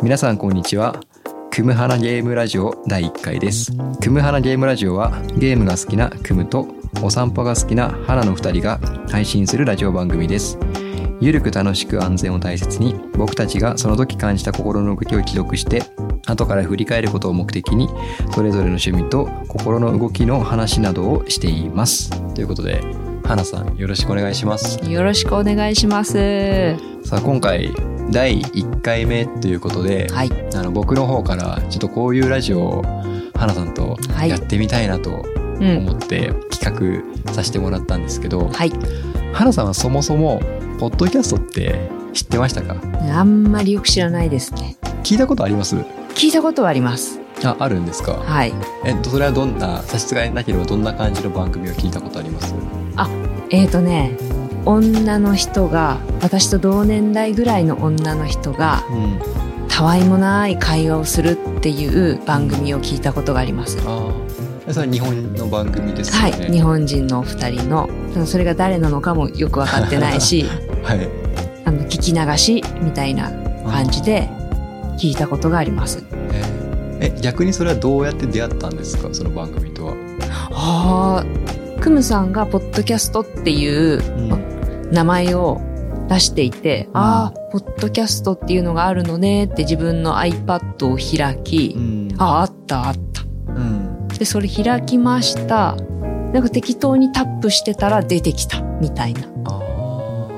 皆さんこんにちは。クムハナゲームラジオ第1回です。クムハナゲームラジオはゲームが好きなクムとお散歩が好きな花の2人が配信するラジオ番組です。ゆるく楽しく安全を大切に僕たちがその時感じた心の動きを記録して後から振り返ることを目的にそれぞれの趣味と心の動きの話などをしています。ということで花さんよろしくお願いします。よろしくお願いします。さあ今回第1回目ということで、はい。あの僕の方からちょっとこういうラジオを花さんとはいやってみたいなとうん。思って企画させてもらったんですけど、はい。花さんはそもそもポッドキャストって知ってましたか？あんまりよく知らないですね。聞いたことあります？聞いたことはあります。ああるんですか？はい。えっとそれはどんな差し支えなければどんな感じの番組を聞いたことあります？えーとね、女の人が、私と同年代ぐらいの女の人が、うん。たわいもない会話をするっていう番組を聞いたことがあります。それは日本の番組ですよね。はい。日本人のお二人の、それが誰なのかもよくわかってないし、はい。あの、聞き流しみたいな感じで聞いたことがあります。えー。え逆にそれはどうやって出会ったんですか？その番組とは、ああ、クムさんがポッドキャストっていう名前を出していて、ああ、ポッドキャストっていうのがあるのねって自分の iPad を開き、んああ、あったあった。うんで、それ開きました。なんか適当にタップしてたら出てきたみたいな。ああ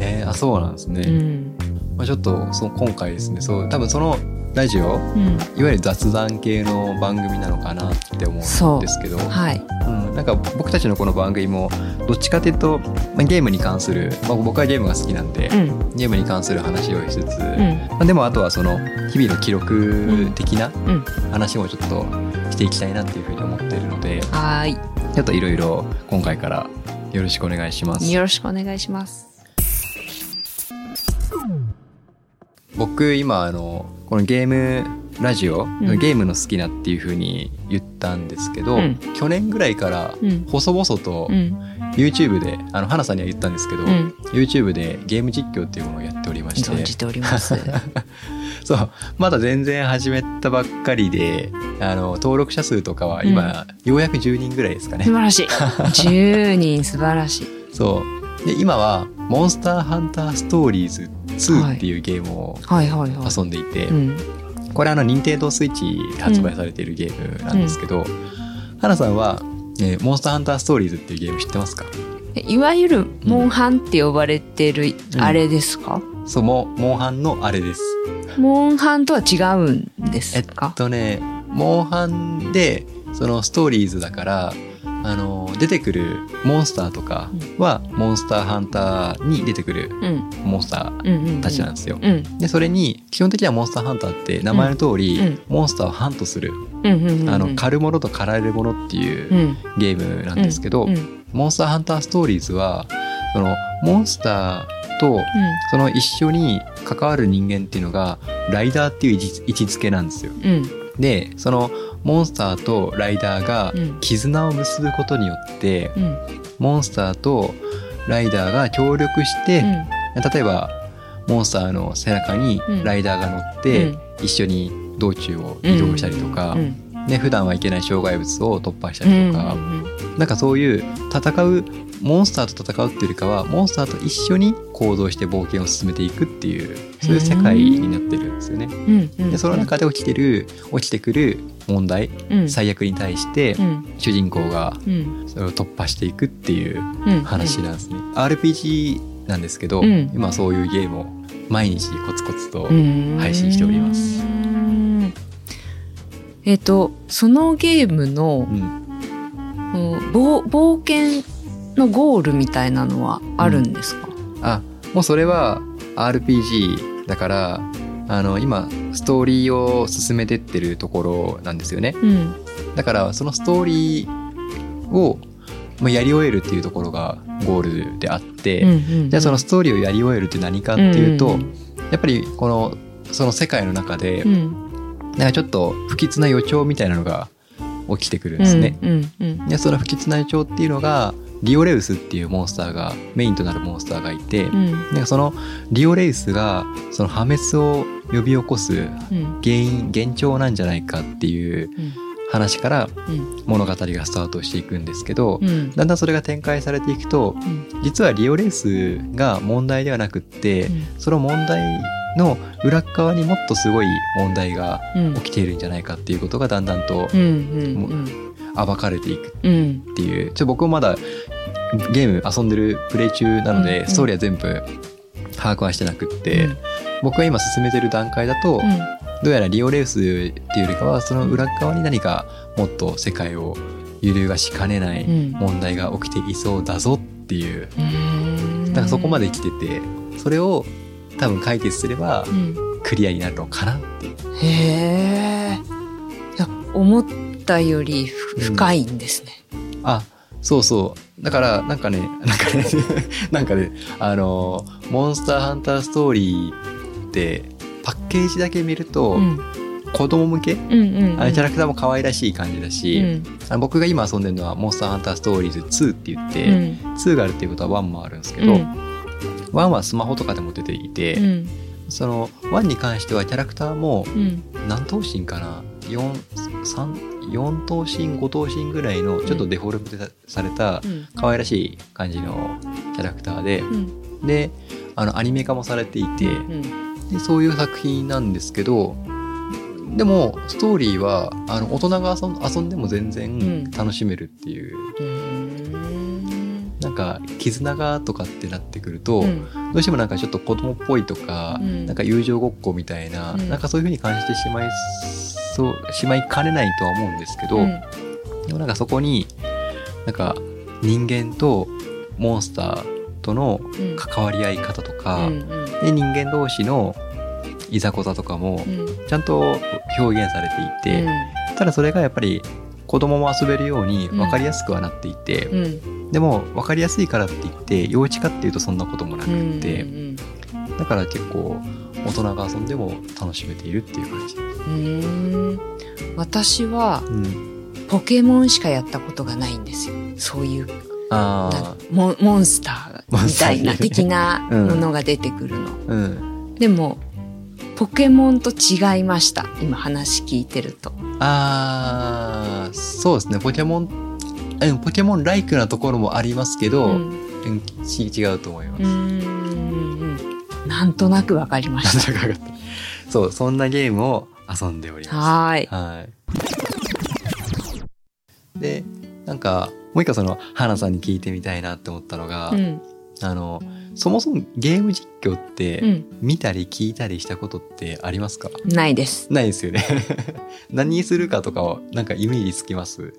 えー、あそうなんですね、うん。まあ、ちょっとその今回ですねそう多分そのラジオ？うん。いわゆる雑談系の番組なのかなって思うんですけどはい。うん、なんか僕たちのこの番組もどっちかというと、まあ、ゲームに関する、まあ、僕はゲームが好きなんで、うん。ゲームに関する話をしつつ、うん。まあ、でもあとはその日々の記録的なうん。話もちょっとしていきたいなっていうふうに思っているのではーちょっといろいろ今回からよろしくお願いしますい。よろしくお願いします。僕今あのこのゲームラジオ、んゲームの好きなっていうふうに言ったんですけど、うん去年ぐらいからうん。細々とうん。YouTube で、あの花さんには言ったんですけど、うん YouTube でゲーム実況っていうものをやっておりまして存じております。そうまだ全然始めたばっかりであの登録者数とかは今、ようやく10人ぐらいですかね素晴らしい。10人素晴らしい。そうで今は「モンスターハンターストーリーズ2」っていうゲームを。遊んでいて、うん。これあの任天堂スイッチで発売されているゲームなんですけど、花さんは、えーモンスターハンターストーリーズ」っていうゲーム知ってますか？いわゆるモンハンって呼ばれてるうん。あれですか、そうモンモンハンのあれです。モンハンとは違うんですえっか、とねモンハンでそのストーリーズだからあの出てくるモンスターとかは、モンスターハンターに出てくるうん。モンスターたちなんですよ。うんでそれに基本的にはモンスターハンターって名前の通り、うん。モンスターをハントする、あの狩るものと狩られるものっていううん。ゲームなんですけど、モンスターハンターストーリーズはそのモンスターとその一緒に関わる人間っていうのがライダーっていう位置づけなんですよ。うん。でそのモンスターとライダーがうん。絆を結ぶことによって、うん。モンスターとライダーが協力して、例えばモンスターの背中にうん。ライダーが乗って、うん。一緒に道中を移動したりとか、うんね、普段はいけない障害物を突破したうんりとか、なんかそういう戦うモンスターと戦うっていうよりかはモンスターと一緒に行動して冒険を進めていくっていうそういう世界になってるんですよね。でその中で起きてる起きてくる問題うん。最悪に対してうん。主人公がうん。それを突破していくっていううん。話なんですね。RPG なんですけど、うん。今そういうゲームを毎日コツコツとうん。配信しております。うんえっ、とそのゲームのうん。うん冒冒険のゴールみたいなのはあるんですか、あもうそれは RPG だからあの今ストーリーを進めてってるところなんですよね。うん。だからそのストーリーをまあやり終えるっていうところがゴールであって、うんうんじゃあそのストーリーをやり終えるって何かっていうと、ん。やっぱりこのその世界の中で、うんなんかちょっと不吉な予兆みたいなのが起きてくるんですね。うんうんうんでその不吉な予兆っていうのがリオレウスっていうモンスターがメインとなるモンスターがいて、うん。なんかそのリオレウスがその破滅を呼び起こすうん。原因幻聴なんじゃないかっていううん。話からうん。物語がスタートしていくんですけど、うん。だんだんそれが展開されていくとうん。実はリオレウスが問題ではなくって、うん。その問題の裏っ側にもっとすごい問題がうん。起きているんじゃないかっていうことがだんだんと暴かれていくうんっていう。ちょっと僕もまだゲーム遊んでるプレイ中なので、うんストーリーは全部把握はしてなくって、僕が今進めてる段階だと、うん。どうやらリオレウスっていうよりかはその裏側に何かもっと世界を揺るがしかねないうん。問題が起きていそうだぞっていう。うん。だからそこまで来ててそれを多分解決すればうん。クリアになるのかなっていう。へえいや思ったよりふ深いんですね。あそうそう。だからなんかね なんかねなんかねあのモンスターハンターストーリーってパッケージだけ見ると、うん。子供向け？うんうんあのキャラクターも可愛らしい感じだし、うん。あの僕が今遊んでるのはモンスターハンターストーリーズ2って言って、うん。2があるっていうことは1もあるんですけど、うん1はスマホとかでも出ていて、うん。その1に関してはキャラクターもうん。何頭身かな？4 3 4頭身5頭身ぐらいのちょっとデフォルメされたうん。可愛らしい感じのキャラクターでうん。であのアニメ化もされていてうん。でそういう作品なんですけどでもストーリーはあの大人が遊んでも全うん。然楽しめるっていう、うんなんか絆がとかってなってくると、うん。どうしてもなんかちょっと子供っぽいとか、うん。なんか友情ごっこみたいな、うん。なんかそういう風に感じてしまいそうしまいかねないとは思うんですけど、うん。でもなんかそこになんか人間とモンスターとのうん。関わり合い方とか、で人間同士のいざこざとかもうん。ちゃんと表現されていて、ただそれがやっぱり子供も遊べるように分かりやすくはなっていて、うん。うんでも分かりやすいからって言って幼稚かっていうとそんなこともなくうんって、うん。だから結構大人が遊んでも楽しめているっていう感じ。うん私はうん、ポケモンしかやったことがないんですよ。そういうあなモンモンスターみたいな的なうん。ものが出てくるの、あ、うん。でもポケモンと違いました。今話聞いてると。あーそうですね。ポケモンうんポケモンライクなところもありますけど、ううん違うと思います。うんうんなんとなくわかりました。そうそんなゲームを遊んでおります。はーい。はい。でなんかもう一個その花さんに聞いてみたいなって思ったのが、うんあのそもそもゲーム実況って、うん。見たり聞いたりしたことってありますか？ないです。ないですよね。何にするかとかをなんかイメージつきます？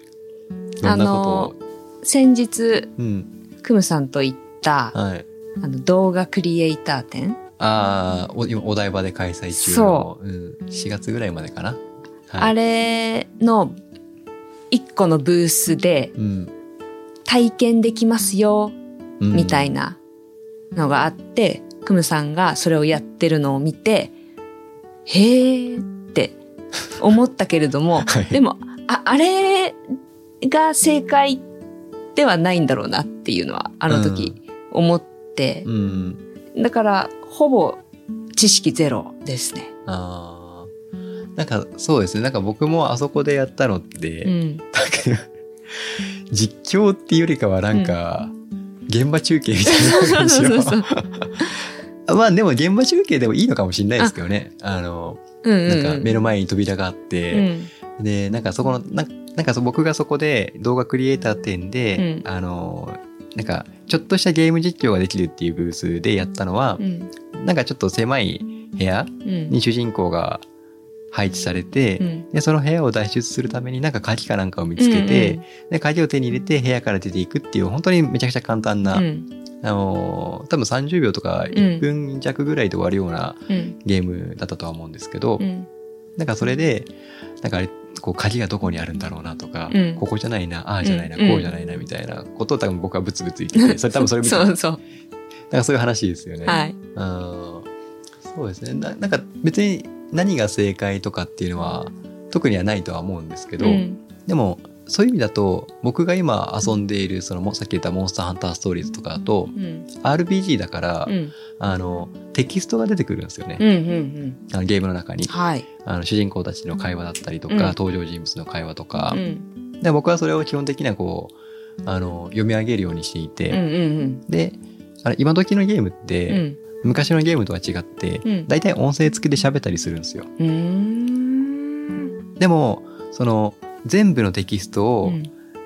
どんなことを、先日うん。クムさんと行ったはい。あの動画クリエイター展。ああ、お今お台場で開催中の、、そう。ん、4月ぐらいまでかな？はい、あれの一個のブースでうん、体験できますよ。うん、みたいなのがあって、クムさんがそれをやってるのを見て、へーって思ったけれども、はいでも、あ、あれが正解ではないんだろうなっていうのは、あの時思って、うん。だから、ほぼ知識ゼロですね。ああ。なんかそうですね。なんか僕もあそこでやったのって、うん。実況っていうよりかはなんか、現場中継みたいな感じの まあでも現場中継でもいいのかもしれないですけどね。あの、うんうん、う。なんんか目の前に扉があっうて、ん。で、なんかそこの、ななんかそ僕がそこで動画クリエイター店で、うんあの、なんかちょっとしたゲーム実況ができるっていうブースでやったのはう、ん。なんかちょっと狭い部屋うん。に主人公が配置されて、うん。で、その部屋を脱出するためになんか鍵かなんかを見つけて、うんうんで、鍵を手に入れて部屋から出ていくっていう、本当にめちゃくちゃ簡単な、うん。あのー多分30秒とか1分弱ぐらいで終わるようなうん。ゲームだったとは思うんですけど、うん。なんかそれで、なんかあれ、こう鍵がどこにあるんだろうなとか、うんここじゃないな、ああじゃないな、うんこうじゃないなみたいなことを多分僕はブツブツ言ってて、それ多分それ見て、な んそうそう。かそういう話ですよね。はい。うんそうですねな。なんか別に何が正解とかっていうのは特にはないとは思うんですけど、うん。でもそういう意味だと僕が今遊んでいるそのもさっき言ったモンスターハンターストーリーズとかだとうん。RPG だから、うん。あのテキストが出てくるんですよね、うんうんあのゲームの中に。うんはい。あの主人公たちの会話だったりとか、うん。登場人物の会話とか。う、ん。で僕はそれを基本的にはこうあの読み上げるようにしていて、うんうんであれ今時のゲームって、うんうん昔のゲームとは違って、うん。大体音声付きで喋ったりするんですよ。でもその全部のテキストうをん。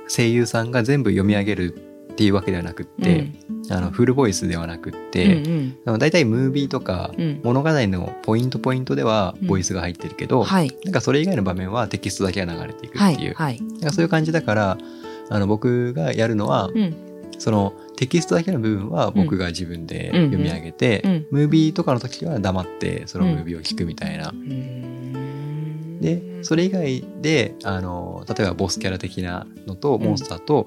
声優さんが全部読み上げるっていうわけではなくって、あのフルボイスではなくっうんうて、ん。あの大体ムービーとかうん。物語のポイントポイントではうん。ボイスが入ってるけど、はい。なんかそれ以外の場面はテキストだけが流れていくはっていう、い。はい。なんかそういう感じだからあの僕がやるのは、うんそのテキストだけの部分は僕が自分でうん読み上げて、うん。ムービーとかの時は黙ってそのムービーを聞くみたいな。うー。んでそれ以外であの例えばボスキャラ的なのとモンスターと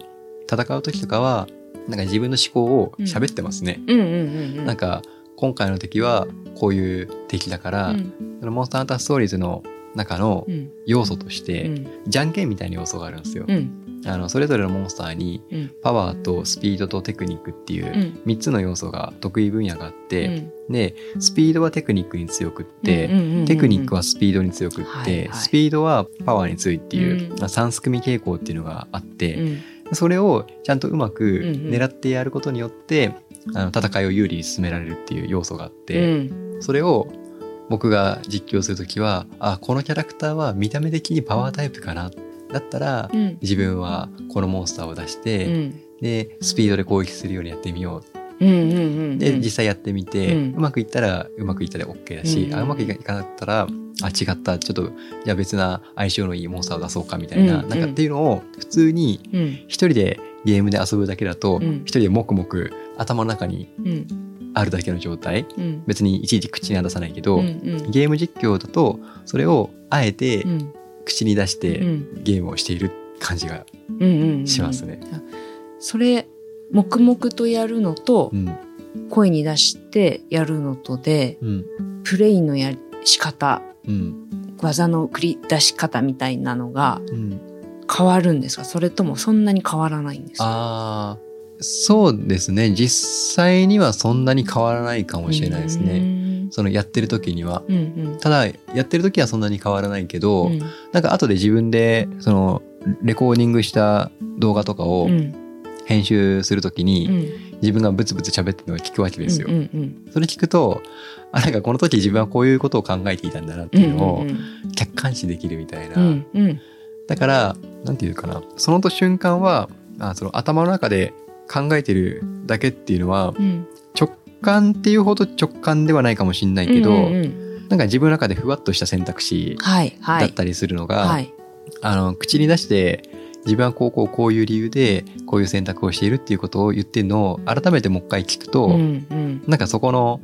戦う時とかは、なんか自分の思考を喋ってますね。うんうんうんうん。なんか今回の敵はこういう敵だから、うん。そのモンスターハンターストーリーズの中のうん。要素として、うん。じゃんけんみたいな要素があるんですよ。うん。あのそれぞれのモンスターにうん。パワーとスピードとテクニックっていううん。3つの要素が得意分野があって、うん。でスピードはテクニックに強くって、テクニックはスピードに強くって、スピードはパワーに強いっていう、うん。まあ三すくみ傾向っていうのがあって、うん。それをちゃんとうまく狙ってやることによって、あの戦いを有利に進められるっていう要素があっうて、ん。それを僕が実況するときはあこのキャラクターは見た目的にパワータイプかな。だったら、うん。自分はこのモンスターを出しうて、ん。でスピードで攻撃するようにやってみよう。で実際やってみて、ううんまくいったらうまくいったで OK だし、うん。あうまくいかなかったらあ違ったちょっとじゃあ別な相性のいいモンスターを出そうかみたいな,、うん。なんかっていうのを普通にうん。一人でゲームで遊ぶだけだとうん。一人で黙々頭の中にうんあるだけの状態。うん。別にいちいち口には出さないけど、うんうん。ゲーム実況だとそれをあえてうん。口に出してうん。ゲームをしている感じがしますね。それ黙々とやるのとうん。声に出してやるのとでうん。プレイのやり仕方うん。技の繰り出し方みたいなのがうん。変わるんですか？それともそんなに変わらないんですか？そうですね実際にはそんなに変わらないかもしれないですね。ね。そのやってる時には。うんうんただやってる時はそんなに変わらないけど、うんなんか後で自分でそのレコーディングした動画とかをうん編集する時に、うん自分がブツブツ喋ってるのを聞くわけですよ。それ聞くとあなんかこの時自分はこういうことを考えていたんだなってうんいうのをうん客観視できるみたいな。うんうんだからなんていうかなその瞬間はあその頭の中で考えてるだけっていうのはうん。直感っていうほど直感ではないかもしれないけど、うんうんうん。なんか自分の中でふわっとした選択肢はいはい。だったりするのが、はい。あの口に出して自分はこうこうこういう理由でこういう選択をしているっていうことを言ってるのを改めてもう一回聞くと、うんうん。なんかそこの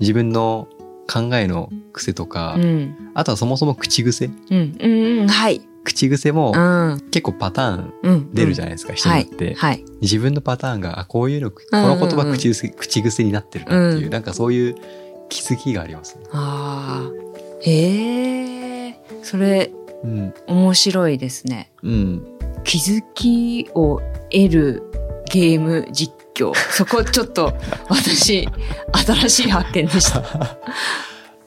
自分の考えの癖とか、うん。あとはそもそも口癖うんうんうん。はい口癖もうん。結構パターンうん。出るじゃないですか、人によって、はい。自分のパターンがあこういうのこうんうんうん。の言葉口癖,、口癖になってるなっていう、うん。なんかそういう気づきがありますね。ああへえそれうん。面白いですね。うん。気づきを得るゲーム実況。そこちょっと私新しい発見でした。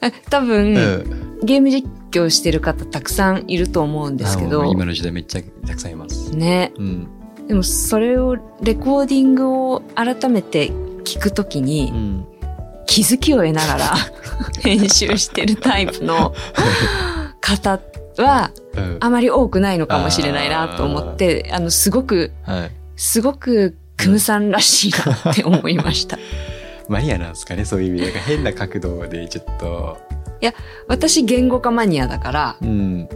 え多分、うん。ゲーム実況してる方たくさんいると思うんですけど。今の時代めっちゃたくさんいます。ね。うん。でもそれをレコーディングを改めて聞くときにうん。気づきを得ながら 編集してるタイプの方はうん。あまり多くないのかもしれないなと思ってあのすごくはい。すごくクムさんらしいなって思いました。マニアなんですかねそういう意味で。変な角度でちょっと。私言語化マニアだからうん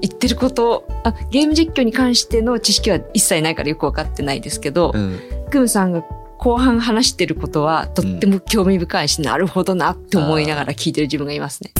言ってることあゲーム実況に関しての知識は一切ないからよくわかってないですけど、うんクムさんが後半話してることはとっても興味深いし、なるほどなって思いながら聞いてる自分がいますね。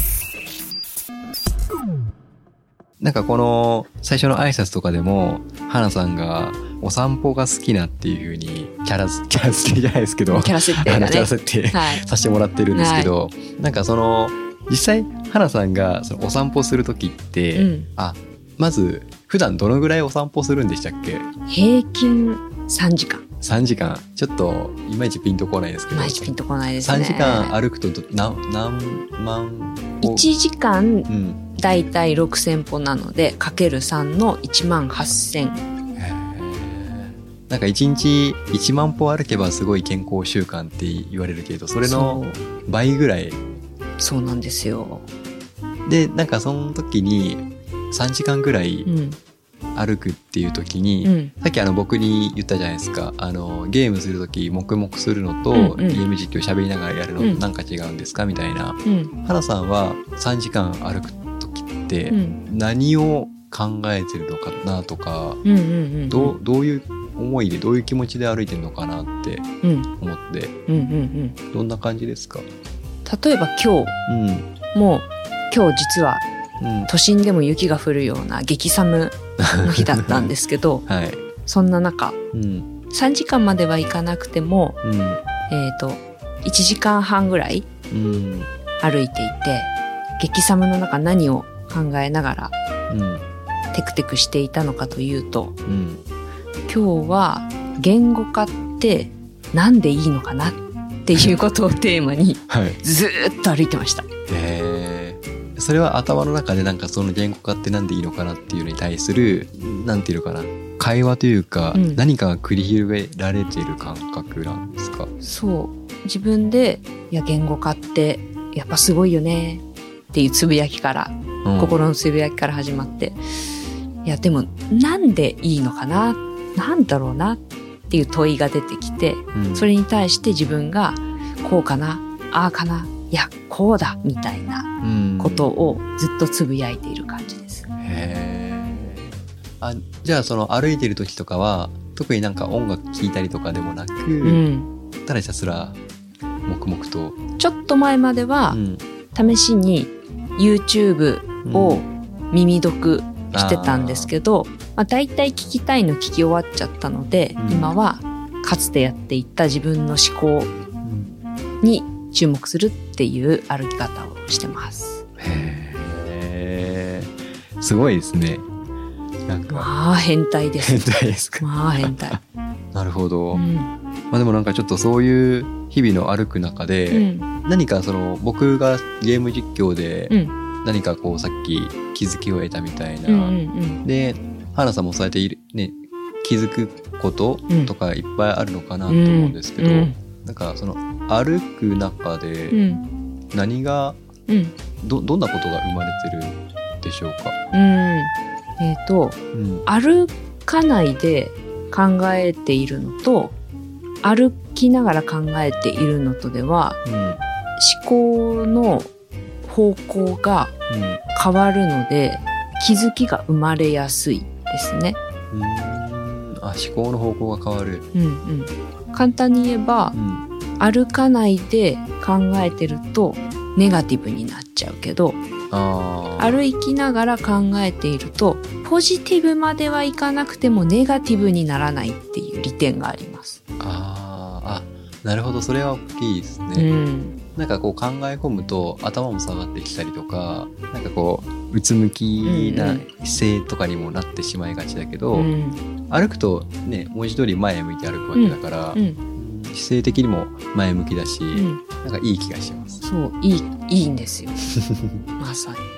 なんかこの最初の挨拶とかでも花さんがお散歩が好きなっていうふうにキャラ キャラ付けじゃないですけどキャラ設定キャラね。設定はい。させてもらってるんですけど、なんかその実際花さんがそのお散歩する時って、うん。あまず普段どのぐらいお散歩するんでしたっけ？平均3時間。3時間ちょっといまいちピンとこないですけどいまいちピンとこないですね。3時間歩くとど何何万歩1時間うんだいたい6000歩なので、かける3の1万8000。へーなんか1日1万歩歩けばすごい健康習慣って言われるけどそれの倍ぐらいそうなんですよ。でなんかその時に3時間ぐらいうん。歩くっていう時に、うん。さっきあの僕に言ったじゃないですかあのゲームする時黙々するのと、うんうんゲーム実況喋りながらやるのうんとなんか違うんですかみたいなうん。花さんは3時間歩く時ってうん。何を考えてるのかなとか、うん。うん。うん。どうどういう思いでどういう気持ちで歩いてるのかなってうん。思ってうん。うん。うん。どんな感じですか？例えば今うん。日も、今日実はうん。都心でも雪が降るような激寒の日だったんですけど、はい。そんな中、うん。3時間までは行かなくても、うん。えっ、と、1時間半ぐらいうん。歩いていて、激寒の中何を考えながらうん。テクテクしていたのかというと、うん。今日は言語化ってなんでいいのかなっていうことをテーマにはい。ずーっと歩いてました。へー。それは頭の中でなんかその言語化ってなんでいいのかなっていうのに対するなんていうのかな。会話というか、うん。何かが繰り広げられてる感覚なんですか？そう。自分で、いや、言語化ってやっぱすごいよねっていうつぶやきから、うん。心のつぶやきから始まって、いや、でもなんでいいのかな？なんだろうな？っていう問いが出てきて、うん。それに対して自分がこうかなああかないや、こうだみたいなうん。ことをずっとつぶやいている感じです。あじゃあその歩いてる時とかは特になんか音楽聴いたりとかでもなく、うん。ただひたすら黙々と、ちょっと前まではうん。試しに YouTube を耳読してたんですけど、まあ、大体聞きたいの聞き終わっちゃったので、うん今はかつてやっていた自分の思考うんに注目するっていう歩き方をしてます。へーすごいですねなんかまあ変態です。変態ですかまあ変態。なるほど、うん。まあでもなんかちょっとそういう日々の歩く中うで、ん。何かその僕がゲーム実況でうん何かこうさっき気づきを得たみたいな、で花さんもそうやっている、ね、気づくことうんとかいっぱいあるのかなとうん。思うんですけど、うんなんかその歩く中うでん。何がうん。どどんなことが生まれてるでしょうか、うん。えっ、と、うん歩かないで考えているのと、歩きながら考えているのとでは、うん思考の方向が変わるので気づきが生まれやすいですね。うん。あ思考の方向が変わる、うんうん、簡単に言えばうん。歩かないで考えてるとネガティブになっちゃうけど歩きながら考えているとポジティブまではいかなくてもネガティブにならないっていう利点があります。あー。あなるほど。それは大きいですね、うんなんかこう考え込むと頭も下がってきたりとかなんかこううつむきな姿勢とかにもなってしまいがちだけど、うん。歩くとね文字通り前向いて歩くわけだから、うん。姿勢的にも前向きだし、うん、なんかいい気がします。そういいいいんですよ。まさに。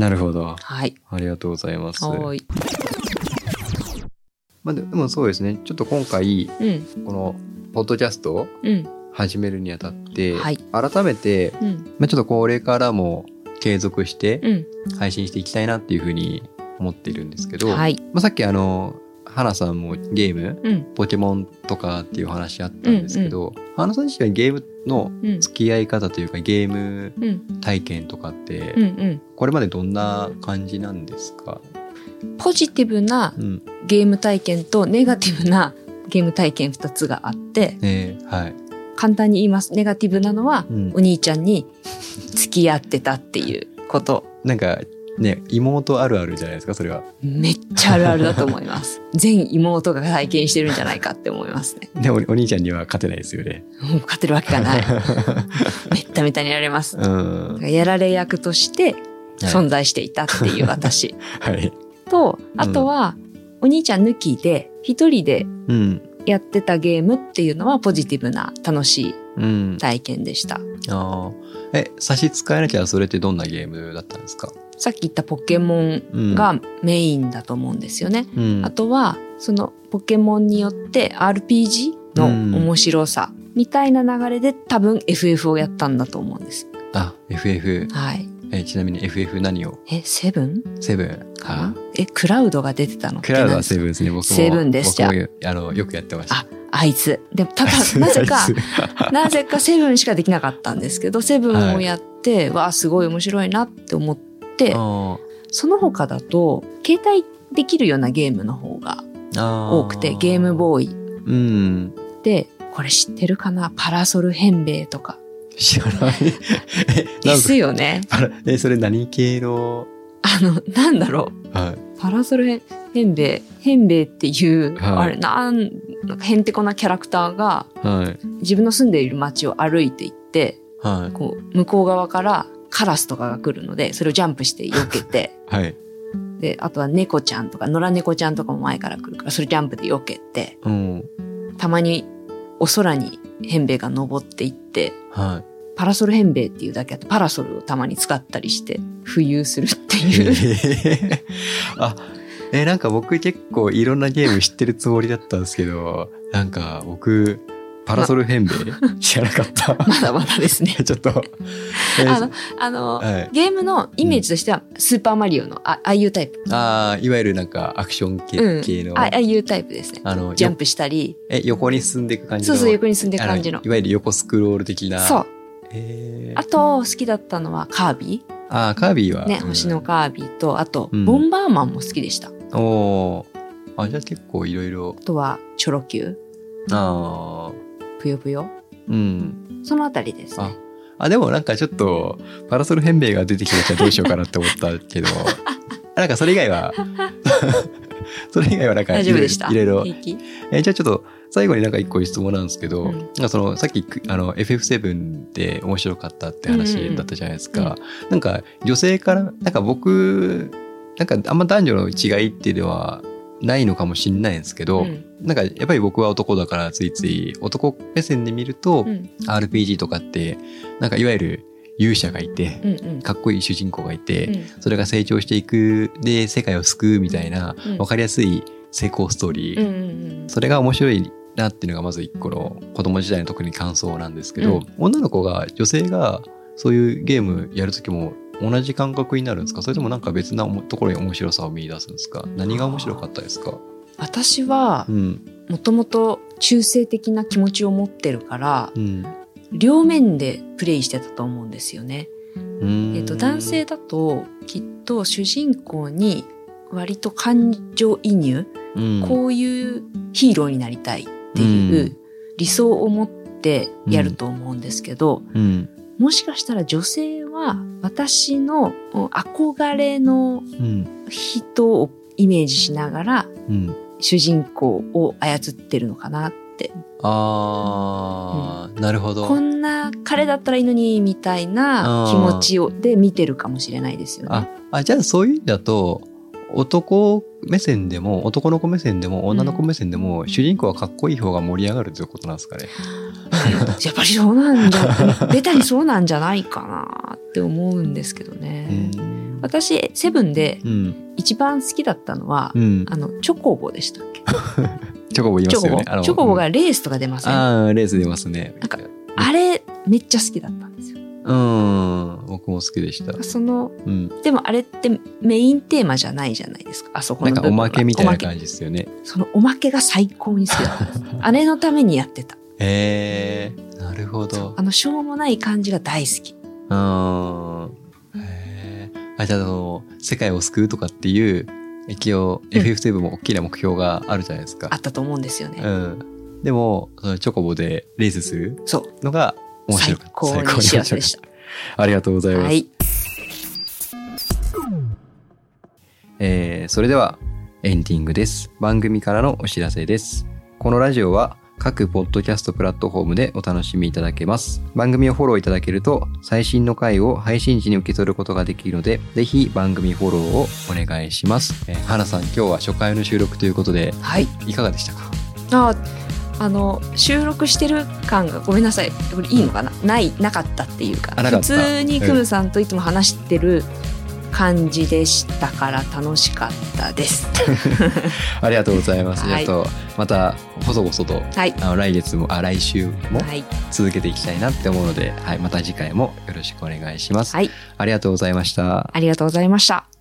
なるほど。はい。ありがとうございます。はい。まあ、ででもそうですね。ちょっと今回うん。このポッドキャストをうん始めるにあたって、はい。改めて、うん。まあ、ちょっとこれからも継続してうん。配信していきたいなっていうふうに思っているんですけど、はい。まあ、さっきあの花さんもゲームうん。ポケモンとかっていう話あったんですけど、花さん自身はゲームのうん。付き合い方というかゲームうん。体験とかって、うんうん。これまでどんな感じなんですか、ポジティブなうん。ゲーム体験とネガティブなゲーム体験2つがあってねはい簡単に言います。ネガティブなのは、うん。お兄ちゃんに付き合ってたっていうこと。なんかね妹あるあるじゃないですかそれは。めっちゃあるあるだと思います。全妹が体験してるんじゃないかって思いますね。でもお兄ちゃんには勝てないですよね。もう勝てるわけがない。めっためたにやられます。うん。やられ役として存在していたっていう私。はい。と、あとは、お兄ちゃん抜きで、一人でうん。やってたゲームっていうのはポジティブな楽しいうん。体験でした。ああ。え、差し支えなきゃそれってどんなゲームだったんですか？さっき言ったポケモンがメインだと思うんですよね。うん。あとは、そのポケモンによって RPG の面白さみたいな流れで多分 FF をやったんだと思うんです。あ、FF。はい。え、ちなみに FF 何を？え、セブン？セブン。かなえ、クラウドが出てたの？クラウドはセブンですね、僕も。セブンです僕もあの、よくやってました。あ、あいつ。でも、ただ、なぜか、なぜかセブンしかできなかったんですけど、セブンをやって、わあ、すごい面白いなって思って、あその他だと、携帯できるようなゲームの方が多くて、ゲームボーイ。うん。で、これ知ってるかな？パラソル変兵衛とか。知らない。ですよね。え、それ何系の、あの、なんだろう。はい。パラソル変変兵衛、変兵衛っていう、はいあれ、なん、なんかへんてこなキャラクターがはい。自分の住んでいる街を歩いていって、はい。こう、向こう側からカラスとかが来るので、それをジャンプして避けて、はい。で、あとは猫ちゃんとか、野良猫ちゃんとかも前から来るから、それジャンプで避けて、うん。たまにお空に変兵衛が登っていって、はパラソル変兵衛っていうだけあって、パラソルをたまに使ったりして、浮遊するってい。いう。え あ、え、なんか僕結構いろんなゲーム知ってるつもりだったんですけど、なんか僕、パラソル変兵衛知らなかった。まだまだですね。ちょっと。えあの、あの、はいゲームのイメージとしては、スーパーマリオのあああいうタイプ。ああ、いわゆるなんかアクション系,、うん系の、あああいうタイプですね。あの、よジャンプしたり、え、横に進んでいく感じの。そうそう、横に進んでいく感じのあ。いわゆる横スクロール的な。そう。えー、あと、好きだったのはカービあーカービィは。ィね、うん星のカービィと、あと、うんボンバーマンも好きでした。あおーあ、じゃあ結構いろいろ。とは、チョロ Q、ああ、ぷよぷよ？うん。そのあたりですあね。、あ、でもなんかちょっと、パラソル変兵衛が出てきた時はどうしようかなって思ったけど、なんかそれ以外は、それ以外はなんかいろいろ。えじゃあちょっと、最後になんか一個質問なんですけど、うんなんかその、さっき、あの、FF7 で面白かったって話だったじゃないですか。うんうんなんか、女性から、なんか僕、なんかあんま男女の違いっていうのはないのかもしれないんですけど、うん。なんかやっぱり僕は男だからついつい男目線で見ると、うん。RPG とかって、なんかいわゆる勇者がいて、うんうん。かっこいい主人公がいて、うん。それが成長していく、で、世界を救うみたいな、うん。わかりやすい成功ストーリー、うんうんそれが面白いなっていうのがまず一個の子供時代の特に感想なんですけど、うん。女の子が、女性がそういうゲームやるときも同じ感覚になるんですか？それともなんか別なところに面白さを見出すんですか？何が面白かったですか？私はう、ん。もともと中性的な気持ちを持ってるから、うん。両面でプレイしてたと思うんですよね。うんえっと、男性だと、きっと主人公に割と感情移入、うん、こういうヒーローになりたいっていう理想を持ってやると思うんですけど、うん。もしかしたら女性は私の憧れのうん。人をイメージしながらうん。主人公を操ってるのかなって。あー、なるほど。こんな彼だったらいいのにみたいな気持ちをで見てるかもしれないですよあね。、あ、じゃあそういう意味だと、男目線でも、男の子目線でも、女の子目線でも、主人公はかっこいい方が盛り上がるということなんですかね。やっぱりそうなんじゃ、ベタにそうなんじゃないかなって思うんですけどね。うん。私、セブンでうん。一番好きだったのは、うん。あの、チョコボでしたっけ？チョコボ言いますよね。チョコボがレースとか出ません、あああ、レース出ますね。なんかれ、めっちゃ好きだったんですよ。うん。僕も好きでした。その、うん。でもあれってメインテーマじゃないじゃないですか。あそこなんかおまけみたいな感じですよね。そのおまけが最高に好きだった。あれのためにやってた。へえ、なるほど。あの、しょうもない感じが大好き。うん。へえ。あ、じゃあ、あの、世界を救うとかっていう、一応、うん FF7 も大きな目標があるじゃないですか。あったと思うんですよね。うん。でも、そのチョコボでレースするそう。のが面白最かった。高に幸せでした。ありがとうございます。はい。えーそれではエンディングです。番組からのお知らせです。このラジオは各ポッドキャストプラットフォームでお楽しみいただけます。番組をフォローいただけると、最新の回を配信時に受け取ることができるので、ぜひ番組フォローをお願いします。えー、花さん、今日は初回の収録ということで、はい。いかがでしたか？あ、あの、収録してる感が、ごめんなさい。これいいのかな？ない、なかったっていうか。普通にクムさんといつも話してる感じでしたから楽しかったです。ありがとうございます。はいあと、また、細々と、はい。あの来月も、あ、来週もはい。続けていきたいなって思うので、はい、また次回もよろしくお願いします。はい。ありがとうございました。ありがとうございました。